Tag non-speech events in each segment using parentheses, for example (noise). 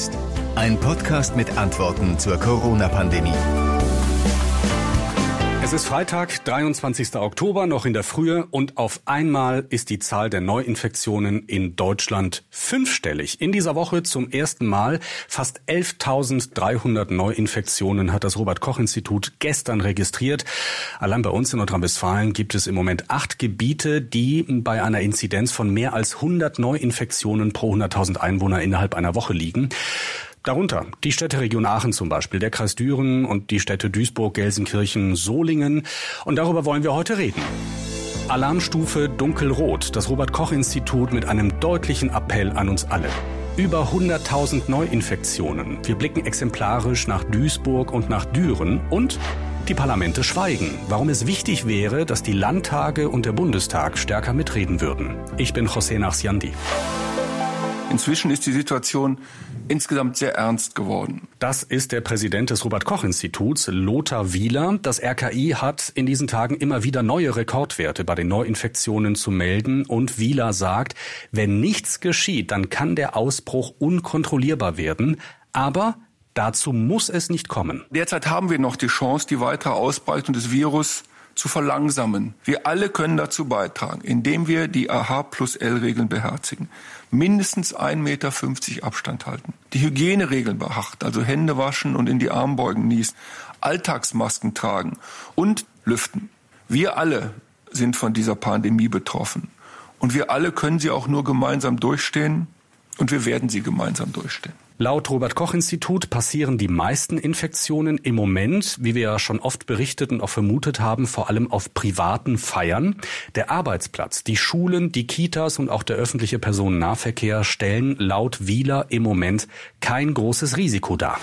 jetzt? Ein Podcast mit Antworten zur Corona-Pandemie. Es ist Freitag, 23. Oktober, noch in der Frühe und auf einmal ist die Zahl der Neuinfektionen in Deutschland fünfstellig. In dieser Woche zum ersten Mal fast 11.300 Neuinfektionen hat das Robert-Koch-Institut gestern registriert. Allein bei uns in Nordrhein-Westfalen gibt es im Moment acht Gebiete, die bei einer Inzidenz von mehr als 100 Neuinfektionen pro 100.000 Einwohner innerhalb einer Woche liegen. Darunter die Städteregion Aachen zum Beispiel, der Kreis Düren und die Städte Duisburg, Gelsenkirchen, Solingen. Und darüber wollen wir heute reden. Alarmstufe dunkelrot, das Robert Koch Institut mit einem deutlichen Appell an uns alle. Über 100.000 Neuinfektionen. Wir blicken exemplarisch nach Duisburg und nach Düren und die Parlamente schweigen. Warum es wichtig wäre, dass die Landtage und der Bundestag stärker mitreden würden. Ich bin José Nachsiandi. Inzwischen ist die Situation insgesamt sehr ernst geworden. Das ist der Präsident des Robert Koch Instituts, Lothar Wieler. Das RKI hat in diesen Tagen immer wieder neue Rekordwerte bei den Neuinfektionen zu melden und Wieler sagt, wenn nichts geschieht, dann kann der Ausbruch unkontrollierbar werden, aber dazu muss es nicht kommen. Derzeit haben wir noch die Chance, die weitere Ausbreitung des Virus zu verlangsamen. Wir alle können dazu beitragen, indem wir die AH plus L-Regeln beherzigen. Mindestens 1,50 Meter Abstand halten. Die Hygieneregeln beachten, also Hände waschen und in die Armbeugen niesen. Alltagsmasken tragen und lüften. Wir alle sind von dieser Pandemie betroffen. Und wir alle können sie auch nur gemeinsam durchstehen. Und wir werden sie gemeinsam durchstehen. Laut Robert Koch Institut passieren die meisten Infektionen im Moment, wie wir ja schon oft berichtet und auch vermutet haben, vor allem auf privaten Feiern. Der Arbeitsplatz, die Schulen, die Kitas und auch der öffentliche Personennahverkehr stellen laut Wieler im Moment kein großes Risiko dar.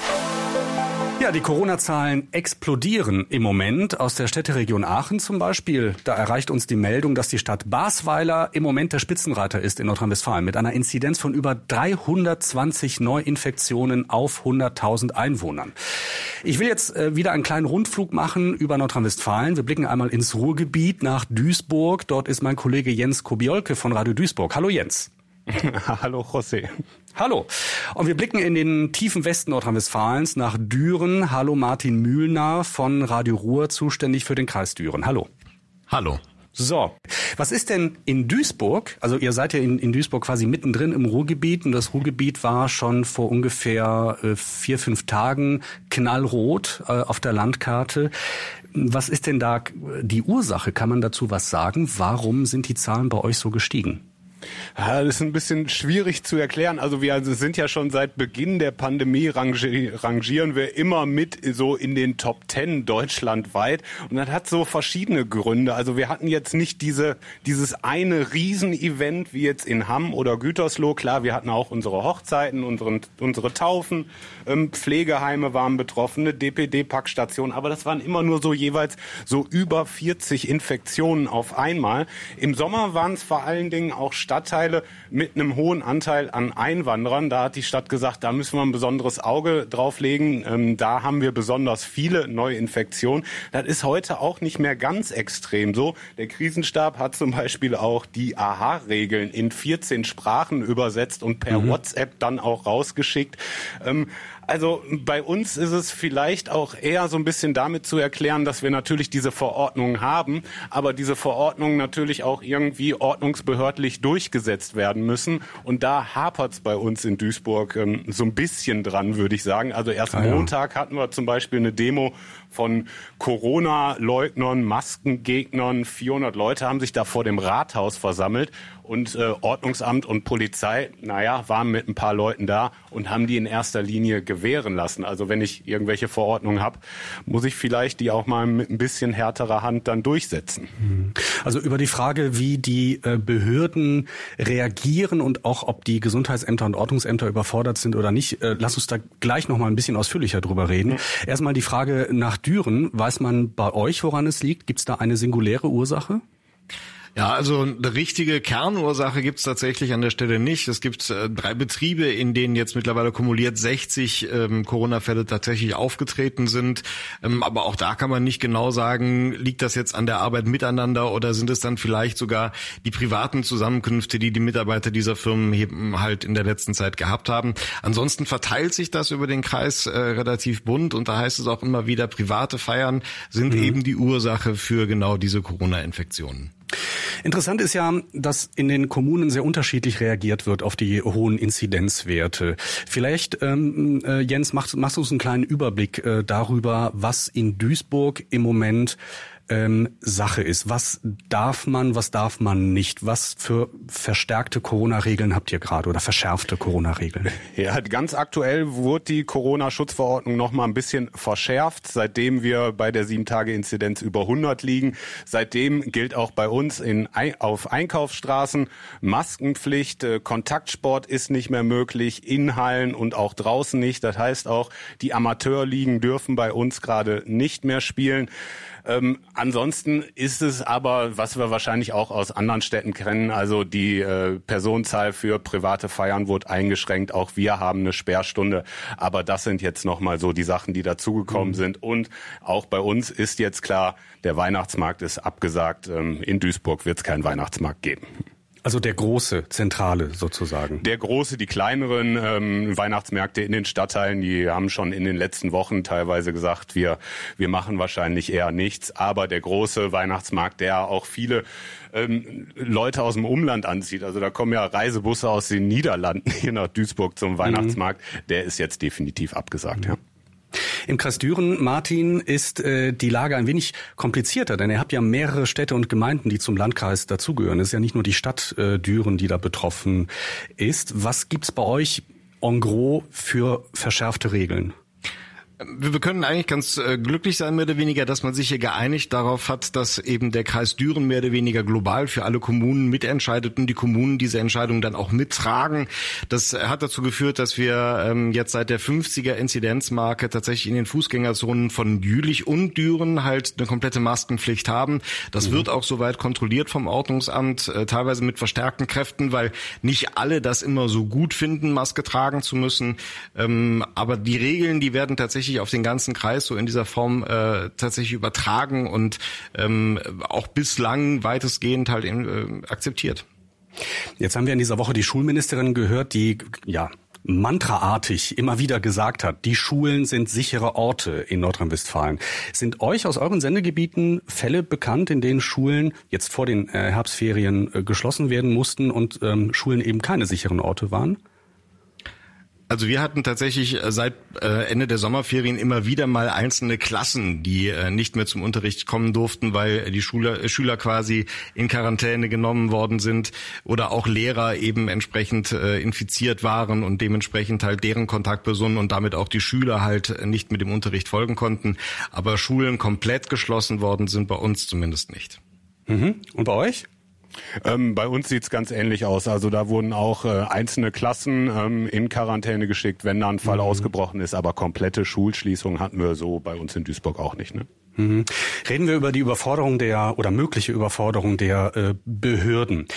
Ja, die Corona-Zahlen explodieren im Moment. Aus der Städteregion Aachen zum Beispiel, da erreicht uns die Meldung, dass die Stadt Basweiler im Moment der Spitzenreiter ist in Nordrhein-Westfalen mit einer Inzidenz von über 320 Neuinfektionen auf 100.000 Einwohnern. Ich will jetzt äh, wieder einen kleinen Rundflug machen über Nordrhein-Westfalen. Wir blicken einmal ins Ruhrgebiet nach Duisburg. Dort ist mein Kollege Jens Kobiolke von Radio Duisburg. Hallo Jens. (laughs) Hallo José. Hallo. Und wir blicken in den tiefen Westen Nordrhein-Westfalens nach Düren. Hallo Martin Mühlner von Radio Ruhr, zuständig für den Kreis Düren. Hallo. Hallo. So, was ist denn in Duisburg? Also ihr seid ja in, in Duisburg quasi mittendrin im Ruhrgebiet und das Ruhrgebiet war schon vor ungefähr äh, vier, fünf Tagen knallrot äh, auf der Landkarte. Was ist denn da die Ursache? Kann man dazu was sagen? Warum sind die Zahlen bei euch so gestiegen? Ja, das ist ein bisschen schwierig zu erklären. Also wir sind ja schon seit Beginn der Pandemie rangi rangieren wir immer mit so in den Top Ten deutschlandweit. Und das hat so verschiedene Gründe. Also wir hatten jetzt nicht diese, dieses eine Riesenevent wie jetzt in Hamm oder Gütersloh. Klar, wir hatten auch unsere Hochzeiten, unseren, unsere Taufen, ähm, Pflegeheime waren betroffen, eine DPD-Packstation. Aber das waren immer nur so jeweils so über 40 Infektionen auf einmal. Im Sommer waren es vor allen Dingen auch Stadtteile mit einem hohen Anteil an Einwanderern. Da hat die Stadt gesagt, da müssen wir ein besonderes Auge drauflegen. Ähm, da haben wir besonders viele Neuinfektionen. Das ist heute auch nicht mehr ganz extrem so. Der Krisenstab hat zum Beispiel auch die AHA-Regeln in 14 Sprachen übersetzt und per mhm. WhatsApp dann auch rausgeschickt. Ähm, also bei uns ist es vielleicht auch eher so ein bisschen damit zu erklären, dass wir natürlich diese Verordnungen haben, aber diese Verordnungen natürlich auch irgendwie ordnungsbehördlich durchgesetzt werden müssen. Und da hapert es bei uns in Duisburg ähm, so ein bisschen dran, würde ich sagen. Also erst ah, Montag hatten wir zum Beispiel eine Demo von Corona-Leugnern, Maskengegnern. 400 Leute haben sich da vor dem Rathaus versammelt und äh, Ordnungsamt und Polizei, naja, waren mit ein paar Leuten da und haben die in erster Linie gewähren lassen. Also wenn ich irgendwelche Verordnungen habe, muss ich vielleicht die auch mal mit ein bisschen härterer Hand dann durchsetzen. Mhm. Also über die Frage, wie die äh, Behörden reagieren und auch ob die Gesundheitsämter und Ordnungsämter überfordert sind oder nicht, äh, lass uns da gleich noch mal ein bisschen ausführlicher drüber reden. Mhm. Erstmal die Frage nach Düren. Weiß man bei euch, woran es liegt? Gibt es da eine singuläre Ursache? Ja, also eine richtige Kernursache gibt's tatsächlich an der Stelle nicht. Es gibt äh, drei Betriebe, in denen jetzt mittlerweile kumuliert 60 ähm, Corona-Fälle tatsächlich aufgetreten sind. Ähm, aber auch da kann man nicht genau sagen, liegt das jetzt an der Arbeit miteinander oder sind es dann vielleicht sogar die privaten Zusammenkünfte, die die Mitarbeiter dieser Firmen eben halt in der letzten Zeit gehabt haben. Ansonsten verteilt sich das über den Kreis äh, relativ bunt und da heißt es auch immer wieder, private Feiern sind mhm. eben die Ursache für genau diese Corona-Infektionen. Interessant ist ja, dass in den Kommunen sehr unterschiedlich reagiert wird auf die hohen Inzidenzwerte. Vielleicht, ähm, äh, Jens, machst, machst du uns einen kleinen Überblick äh, darüber, was in Duisburg im Moment ähm, Sache ist. Was darf man, was darf man nicht? Was für verstärkte Corona-Regeln habt ihr gerade oder verschärfte Corona-Regeln? (laughs) Ja, ganz aktuell wurde die Corona-Schutzverordnung noch mal ein bisschen verschärft, seitdem wir bei der 7-Tage-Inzidenz über 100 liegen. Seitdem gilt auch bei uns in, auf Einkaufsstraßen Maskenpflicht, äh, Kontaktsport ist nicht mehr möglich, in Hallen und auch draußen nicht. Das heißt auch, die Amateurligen dürfen bei uns gerade nicht mehr spielen. Ähm, ansonsten ist es aber, was wir wahrscheinlich auch aus anderen Städten kennen, also die äh, Personenzahl für private Feiern wurde eingeschränkt. Auch wir haben eine Sperrstunde. Aber das sind jetzt nochmal so die Sachen, die dazugekommen mhm. sind. Und auch bei uns ist jetzt klar, der Weihnachtsmarkt ist abgesagt. Ähm, in Duisburg wird es keinen Weihnachtsmarkt geben. Also der große, zentrale sozusagen. Der große, die kleineren ähm, Weihnachtsmärkte in den Stadtteilen, die haben schon in den letzten Wochen teilweise gesagt, wir, wir machen wahrscheinlich eher nichts. Aber der große Weihnachtsmarkt, der auch viele ähm, Leute aus dem Umland anzieht, also da kommen ja Reisebusse aus den Niederlanden (laughs) hier nach Duisburg zum mhm. Weihnachtsmarkt, mhm. der ist jetzt definitiv abgesagt, mhm. ja. Im Kreis Düren, Martin, ist äh, die Lage ein wenig komplizierter, denn ihr habt ja mehrere Städte und Gemeinden, die zum Landkreis dazugehören. Es ist ja nicht nur die Stadt äh, Düren, die da betroffen ist. Was gibt's bei euch en gros für verschärfte Regeln? Wir können eigentlich ganz äh, glücklich sein, mehr oder weniger, dass man sich hier geeinigt darauf hat, dass eben der Kreis Düren mehr oder weniger global für alle Kommunen mitentscheidet und die Kommunen diese Entscheidung dann auch mittragen. Das hat dazu geführt, dass wir ähm, jetzt seit der 50er Inzidenzmarke tatsächlich in den Fußgängerzonen von Jülich und Düren halt eine komplette Maskenpflicht haben. Das mhm. wird auch soweit kontrolliert vom Ordnungsamt, äh, teilweise mit verstärkten Kräften, weil nicht alle das immer so gut finden, Maske tragen zu müssen. Ähm, aber die Regeln, die werden tatsächlich tatsächlich auf den ganzen Kreis so in dieser Form äh, tatsächlich übertragen und ähm, auch bislang weitestgehend halt äh, akzeptiert. Jetzt haben wir in dieser Woche die Schulministerin gehört, die ja mantraartig immer wieder gesagt hat, die Schulen sind sichere Orte in Nordrhein-Westfalen. Sind euch aus euren Sendegebieten Fälle bekannt, in denen Schulen jetzt vor den äh, Herbstferien äh, geschlossen werden mussten und ähm, Schulen eben keine sicheren Orte waren? Also wir hatten tatsächlich äh, seit äh, Ende der Sommerferien immer wieder mal einzelne Klassen, die äh, nicht mehr zum Unterricht kommen durften, weil die Schüler, Schüler quasi in Quarantäne genommen worden sind oder auch Lehrer eben entsprechend infiziert waren und dementsprechend halt deren Kontaktpersonen und damit auch die Schüler halt nicht mit dem Unterricht folgen konnten. Aber Schulen komplett geschlossen worden sind bei uns zumindest nicht. Mhm. Und bei euch? Ähm, bei uns sieht's ganz ähnlich aus. Also da wurden auch äh, einzelne Klassen ähm, in Quarantäne geschickt, wenn da ein Fall mhm. ausgebrochen ist. Aber komplette Schulschließung hatten wir so bei uns in Duisburg auch nicht. Ne? Mhm. Reden wir über die Überforderung der oder mögliche Überforderung der äh, Behörden.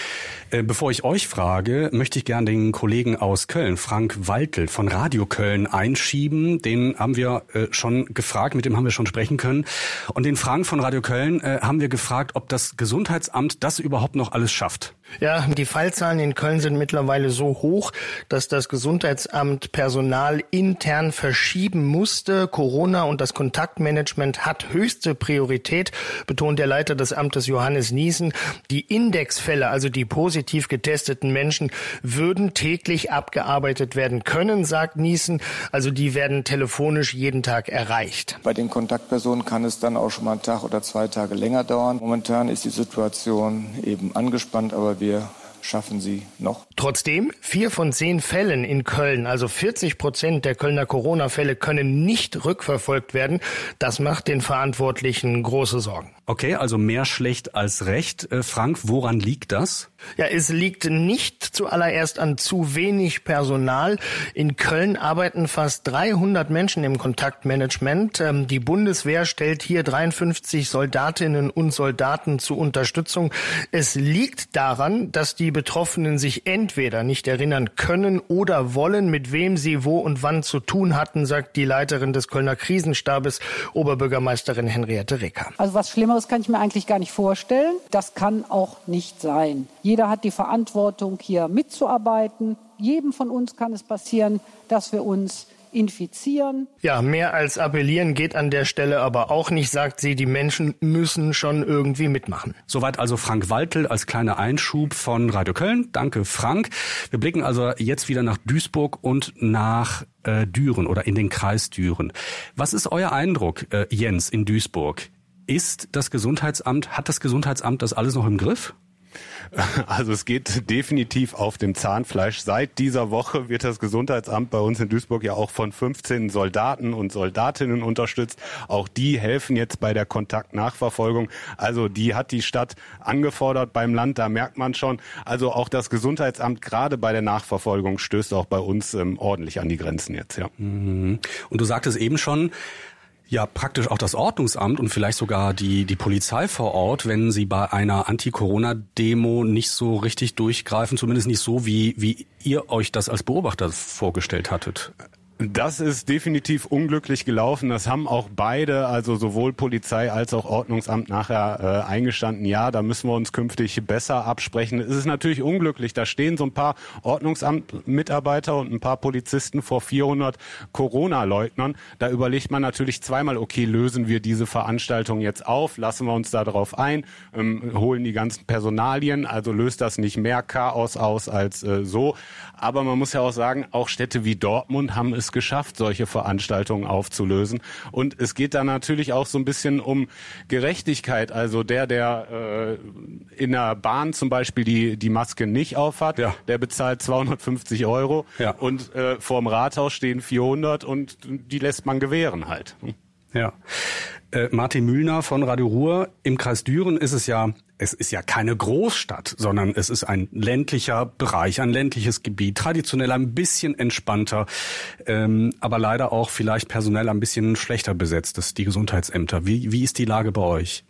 Äh, bevor ich euch frage, möchte ich gern den Kollegen aus Köln, Frank Waltel von Radio Köln, einschieben. Den haben wir äh, schon gefragt, mit dem haben wir schon sprechen können. Und den Frank von Radio Köln äh, haben wir gefragt, ob das Gesundheitsamt das überhaupt noch alles schafft. Ja, die Fallzahlen in Köln sind mittlerweile so hoch, dass das Gesundheitsamt Personal intern verschieben musste. Corona und das Kontaktmanagement hat höchste Priorität, betont der Leiter des Amtes Johannes Niesen. Die Indexfälle, also die positiv getesteten Menschen, würden täglich abgearbeitet werden können, sagt Niesen. Also die werden telefonisch jeden Tag erreicht. Bei den Kontaktpersonen kann es dann auch schon mal einen Tag oder zwei Tage länger dauern. Momentan ist die Situation eben angespannt, aber wir schaffen sie noch. Trotzdem, vier von zehn Fällen in Köln, also 40 Prozent der Kölner Corona-Fälle können nicht rückverfolgt werden. Das macht den Verantwortlichen große Sorgen. Okay, also mehr schlecht als recht. Äh, Frank, woran liegt das? Ja, es liegt nicht zuallererst an zu wenig Personal. In Köln arbeiten fast 300 Menschen im Kontaktmanagement. Ähm, die Bundeswehr stellt hier 53 Soldatinnen und Soldaten zur Unterstützung. Es liegt daran, dass die Betroffenen sich entweder nicht erinnern können oder wollen, mit wem sie wo und wann zu tun hatten, sagt die Leiterin des Kölner Krisenstabes, Oberbürgermeisterin Henriette Recker. Also was Schlimmeres kann ich mir eigentlich gar nicht vorstellen. Das kann auch nicht sein. Jeder hat die Verantwortung, hier mitzuarbeiten. Jedem von uns kann es passieren, dass wir uns infizieren. Ja, mehr als appellieren geht an der Stelle aber auch nicht, sagt sie. Die Menschen müssen schon irgendwie mitmachen. Soweit also Frank Waltel als kleiner Einschub von Radio Köln. Danke, Frank. Wir blicken also jetzt wieder nach Duisburg und nach äh, Düren oder in den Kreis Düren. Was ist euer Eindruck, äh, Jens, in Duisburg? Ist das Gesundheitsamt, hat das Gesundheitsamt das alles noch im Griff? (laughs) Also es geht definitiv auf dem Zahnfleisch. Seit dieser Woche wird das Gesundheitsamt bei uns in Duisburg ja auch von 15 Soldaten und Soldatinnen unterstützt. Auch die helfen jetzt bei der Kontaktnachverfolgung. Also die hat die Stadt angefordert beim Land, da merkt man schon. Also auch das Gesundheitsamt gerade bei der Nachverfolgung stößt auch bei uns ähm, ordentlich an die Grenzen jetzt, ja. Mhm. Und du sagtest eben schon, ja praktisch auch das Ordnungsamt und vielleicht sogar die, die Polizei vor Ort, wenn sie bei einer Anti-Corona-Demo nicht so richtig durchgreifen, zumindest nicht so, wie, wie ihr euch das als Beobachter vorgestellt hattet. Das ist definitiv unglücklich gelaufen. Das haben auch beide, also sowohl Polizei als auch Ordnungsamt nachher äh, eingestanden. Ja, da müssen wir uns künftig besser absprechen. Es ist natürlich unglücklich. Da stehen so ein paar Ordnungsamt-Mitarbeiter und ein paar Polizisten vor 400 Corona-Leugnern. Da überlegt man natürlich zweimal, okay, lösen wir diese Veranstaltung jetzt auf? Lassen wir uns da drauf ein? Ähm, holen die ganzen Personalien? Also löst das nicht mehr Chaos aus als äh, so? Aber man muss ja auch sagen, auch Städte wie Dortmund haben es geschafft, solche Veranstaltungen aufzulösen. Und es geht da natürlich auch so ein bisschen um Gerechtigkeit. Also der, der äh, in der Bahn zum Beispiel die, die Maske nicht aufhat, ja. der bezahlt 250 Euro ja. und äh, vorm Rathaus stehen 400 und die lässt man gewähren halt. Ja. Äh, Martin Mühlner von Radio Ruhr. Im Kreis Düren ist es ja es ist ja keine Großstadt, sondern es ist ein ländlicher Bereich, ein ländliches Gebiet, traditionell ein bisschen entspannter, ähm, aber leider auch vielleicht personell ein bisschen schlechter besetzt, das die Gesundheitsämter. Wie, wie ist die Lage bei euch?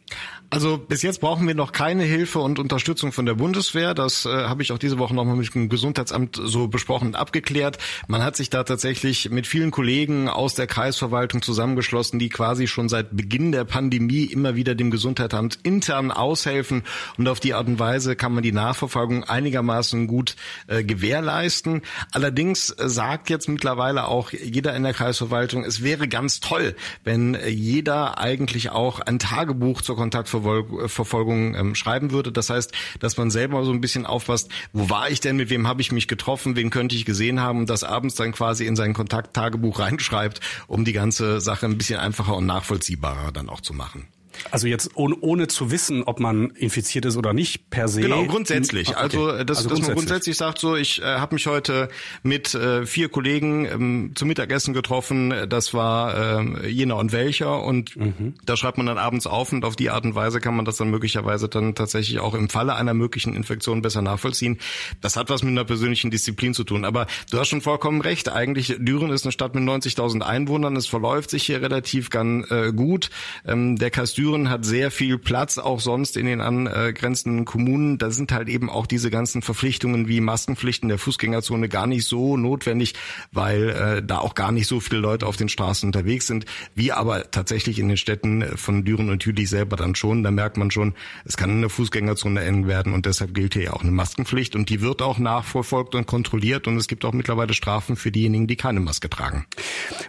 Also bis jetzt brauchen wir noch keine Hilfe und Unterstützung von der Bundeswehr. Das äh, habe ich auch diese Woche nochmal mit dem Gesundheitsamt so besprochen und abgeklärt. Man hat sich da tatsächlich mit vielen Kollegen aus der Kreisverwaltung zusammengeschlossen, die quasi schon seit Beginn der Pandemie immer wieder dem Gesundheitsamt intern aushelfen und auf die Art und Weise kann man die Nachverfolgung einigermaßen gut äh, gewährleisten. Allerdings äh, sagt jetzt mittlerweile auch jeder in der Kreisverwaltung, es wäre ganz toll, wenn äh, jeder eigentlich auch ein Tagebuch zur Kontaktverfolgung ähm, schreiben würde. Das heißt, dass man selber so ein bisschen aufpasst, wo war ich denn, mit wem habe ich mich getroffen, wen könnte ich gesehen haben und das abends dann quasi in sein Kontakttagebuch reinschreibt, um die ganze Sache ein bisschen einfacher und nachvollziehbarer dann auch zu machen. Also jetzt ohne, ohne zu wissen, ob man infiziert ist oder nicht per se. Genau, grundsätzlich. Okay. Also, dass, also dass grundsätzlich. man grundsätzlich sagt, so, ich äh, habe mich heute mit äh, vier Kollegen ähm, zum Mittagessen getroffen. Das war äh, jener und welcher. Und mhm. da schreibt man dann abends auf und auf die Art und Weise kann man das dann möglicherweise dann tatsächlich auch im Falle einer möglichen Infektion besser nachvollziehen. Das hat was mit einer persönlichen Disziplin zu tun. Aber du hast schon vollkommen recht. Eigentlich, Düren ist eine Stadt mit 90.000 Einwohnern. Es verläuft sich hier relativ ganz äh, gut. Ähm, der Kreis Düren hat sehr viel Platz, auch sonst in den angrenzenden Kommunen. Da sind halt eben auch diese ganzen Verpflichtungen wie Maskenpflichten der Fußgängerzone gar nicht so notwendig, weil äh, da auch gar nicht so viele Leute auf den Straßen unterwegs sind, wie aber tatsächlich in den Städten von Düren und Jülich selber dann schon. Da merkt man schon, es kann eine Fußgängerzone enden werden und deshalb gilt hier ja auch eine Maskenpflicht und die wird auch nachverfolgt und kontrolliert und es gibt auch mittlerweile Strafen für diejenigen, die keine Maske tragen.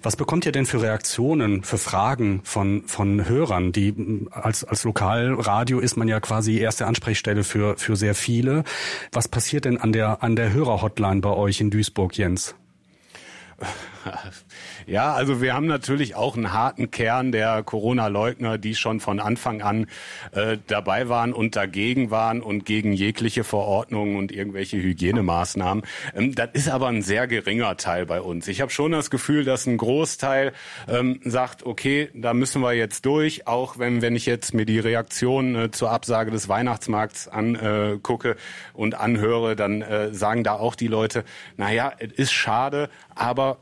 Was bekommt ihr denn für Reaktionen, für Fragen von, von Hörern, die als, als Lokalradio ist man ja quasi erste Ansprechstelle für, für sehr viele. Was passiert denn an der, an der Hörerhotline bei euch in Duisburg, Jens? (laughs) (laughs) Ja, also wir haben natürlich auch einen harten Kern der Corona-Leugner, die schon von Anfang an äh, dabei waren und dagegen waren und gegen jegliche Verordnungen und irgendwelche Hygienemaßnahmen. Ähm, das ist aber ein sehr geringer Teil bei uns. Ich habe schon das Gefühl, dass ein Großteil ähm, sagt, okay, da müssen wir jetzt durch, auch wenn, wenn ich jetzt mir die Reaktion äh, zur Absage des Weihnachtsmarkts angucke äh, und anhöre, dann äh, sagen da auch die Leute, naja, es ist schade, aber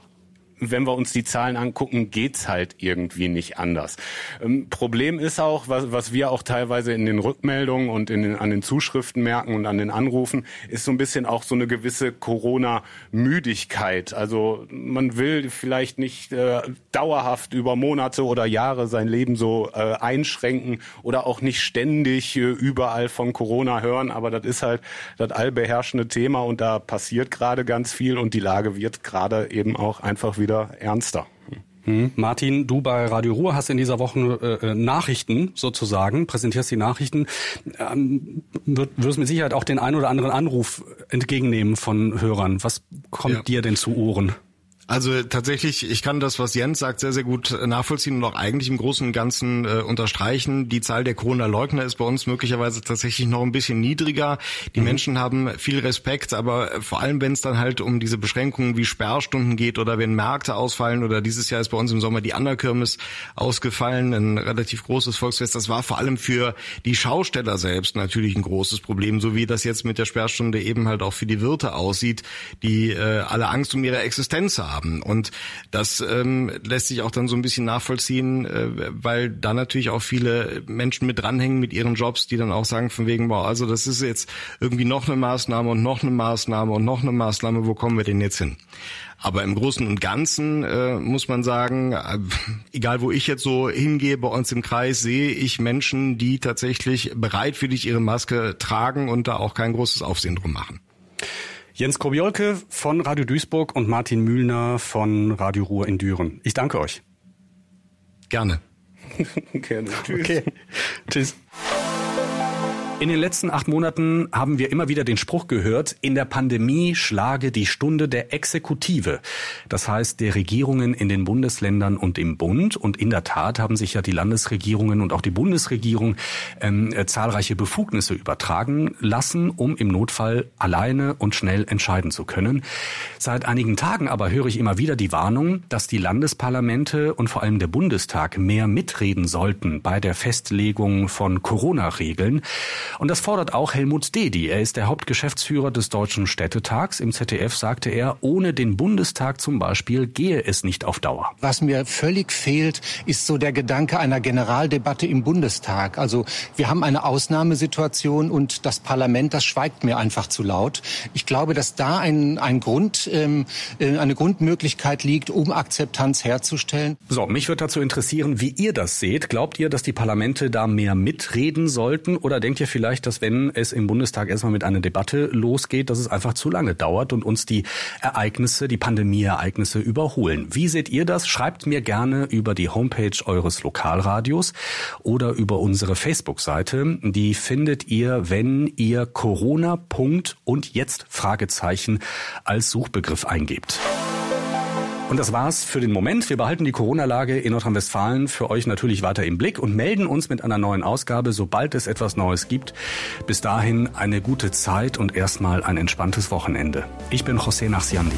wenn wir uns die Zahlen angucken, geht's halt irgendwie nicht anders. Ähm, Problem ist auch, was, was wir auch teilweise in den Rückmeldungen und in den, an den Zuschriften merken und an den Anrufen, ist so ein bisschen auch so eine gewisse Corona-Müdigkeit. Also man will vielleicht nicht äh, dauerhaft über Monate oder Jahre sein Leben so äh, einschränken oder auch nicht ständig äh, überall von Corona hören, aber das ist halt das allbeherrschende Thema und da passiert gerade ganz viel und die Lage wird gerade eben auch einfach wieder wieder ernster. Hm. Martin, du bei Radio Ruhr hast in dieser Woche äh, Nachrichten sozusagen, präsentierst die Nachrichten. Ähm, wird, wirst mit Sicherheit auch den ein oder anderen Anruf entgegennehmen von Hörern. Was kommt ja. dir denn zu Ohren? Also tatsächlich, ich kann das, was Jens sagt, sehr, sehr gut nachvollziehen und auch eigentlich im Großen und Ganzen äh, unterstreichen. Die Zahl der Corona-Leugner ist bei uns möglicherweise tatsächlich noch ein bisschen niedriger. Die mhm. Menschen haben viel Respekt, aber vor allem, wenn es dann halt um diese Beschränkungen wie Sperrstunden geht oder wenn Märkte ausfallen oder dieses Jahr ist bei uns im Sommer die Anna-Kirmes ausgefallen, ein relativ großes Volksfest. Das war vor allem für die Schausteller selbst natürlich ein großes Problem, so wie das jetzt mit der Sperrstunde eben halt auch für die Wirte aussieht, die äh, alle Angst um ihre Existenz haben haben. Und das ähm, lässt sich auch dann so ein bisschen nachvollziehen, äh, weil da natürlich auch viele Menschen mit dranhängen mit ihren Jobs, die dann auch sagen von wegen, boah, also das ist jetzt irgendwie noch eine Maßnahme und noch eine Maßnahme und noch eine Maßnahme, wo kommen wir denn jetzt hin? Aber im Großen und Ganzen äh, muss man sagen, äh, egal wo ich jetzt so hingehe bei uns im Kreis, sehe ich Menschen, die tatsächlich bereitwillig ihre Maske tragen und da auch kein großes Aufsehen drum machen. Jens Kobiolke von Radio Duisburg und Martin Mühlner von Radio Ruhr in Düren. Ich danke euch. Gerne. (laughs) Gerne. Tschüss. Okay. Tschüss. In den letzten acht Monaten haben wir immer wieder den Spruch gehört, in der Pandemie schlage die Stunde der Exekutive. Das heißt, der Regierungen in den Bundesländern und im Bund. Und in der Tat haben sich ja die Landesregierungen und auch die Bundesregierung ähm, äh, zahlreiche Befugnisse übertragen lassen, um im Notfall alleine und schnell entscheiden zu können. Seit einigen Tagen aber höre ich immer wieder die Warnung, dass die Landesparlamente und vor allem der Bundestag mehr mitreden sollten bei der Festlegung von Corona-Regeln. Und das fordert auch Helmut Dedi. Er ist der Hauptgeschäftsführer des Deutschen Städtetags. Im ZDF sagte er, ohne den Bundestag zum Beispiel gehe es nicht auf Dauer. Was mir völlig fehlt, ist so der Gedanke einer Generaldebatte im Bundestag. Also wir haben eine Ausnahmesituation und das Parlament, das schweigt mir einfach zu laut. Ich glaube, dass da ein, ein Grund, ähm, äh, eine Grundmöglichkeit liegt, um Akzeptanz herzustellen. So, mich würde dazu interessieren, wie ihr das seht. Glaubt ihr, dass die Parlamente da mehr mitreden sollten oder denkt ihr vielleicht, dass wenn es im Bundestag erstmal mit einer Debatte losgeht, dass es einfach zu lange dauert und uns die Ereignisse, die Pandemieereignisse überholen. Wie seht ihr das? Schreibt mir gerne über die Homepage eures Lokalradios oder über unsere Facebook-Seite. Die findet ihr, wenn ihr Corona. und jetzt Fragezeichen als Suchbegriff eingebt. Und das war's für den Moment. Wir behalten die Corona-Lage in Nordrhein-Westfalen für euch natürlich weiter im Blick und melden uns mit einer neuen Ausgabe, sobald es etwas Neues gibt. Bis dahin eine gute Zeit und erstmal ein entspanntes Wochenende. Ich bin José Nachsiandi.